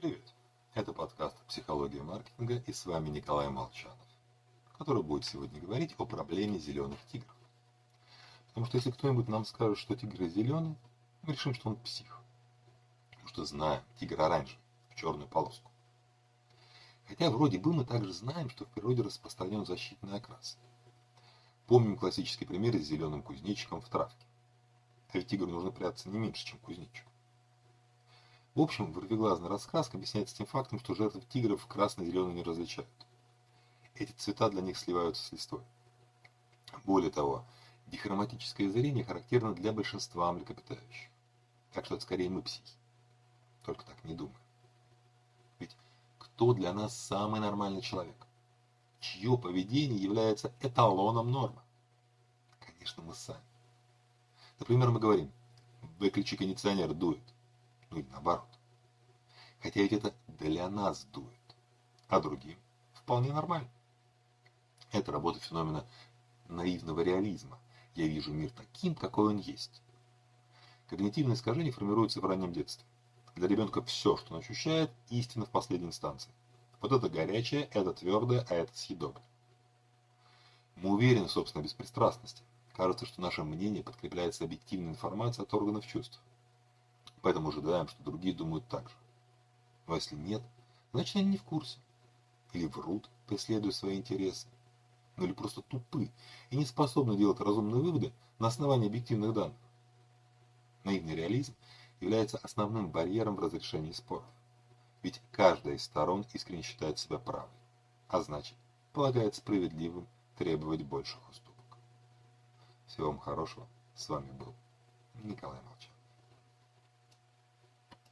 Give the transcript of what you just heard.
Привет! Это подкаст «Психология маркетинга» и с вами Николай Молчанов, который будет сегодня говорить о проблеме зеленых тигров. Потому что если кто-нибудь нам скажет, что тигр зеленый, мы решим, что он псих. Потому что знаем, тигр оранжевый, в черную полоску. Хотя вроде бы мы также знаем, что в природе распространен защитный окрас. Помним классический пример с зеленым кузнечиком в травке. А ведь тигру нужно прятаться не меньше, чем кузнечику. В общем, вырвиглазный рассказ объясняется тем фактом, что жертвы тигров красно-зеленый не различают. Эти цвета для них сливаются с листвой. Более того, дихроматическое зрение характерно для большинства млекопитающих. Так что это скорее мы психи. Только так не думаем. Ведь кто для нас самый нормальный человек? Чье поведение является эталоном нормы? Конечно, мы сами. Например, мы говорим, выключи кондиционер, дует ну или наоборот. Хотя ведь это для нас дует, а другим вполне нормально. Это работа феномена наивного реализма. Я вижу мир таким, какой он есть. Когнитивное искажение формируется в раннем детстве. Для ребенка все, что он ощущает, истина в последней инстанции. Вот это горячее, это твердое, а это съедобное. Мы уверены в собственной беспристрастности. Кажется, что наше мнение подкрепляется объективной информацией от органов чувств. Поэтому ожидаем, что другие думают так же. Но если нет, значит они не в курсе. Или врут, преследуя свои интересы. Ну или просто тупы и не способны делать разумные выводы на основании объективных данных. Наивный реализм является основным барьером в разрешении споров. Ведь каждая из сторон искренне считает себя правой, а значит, полагает справедливым требовать больших уступок. Всего вам хорошего. С вами был Николай Молчан.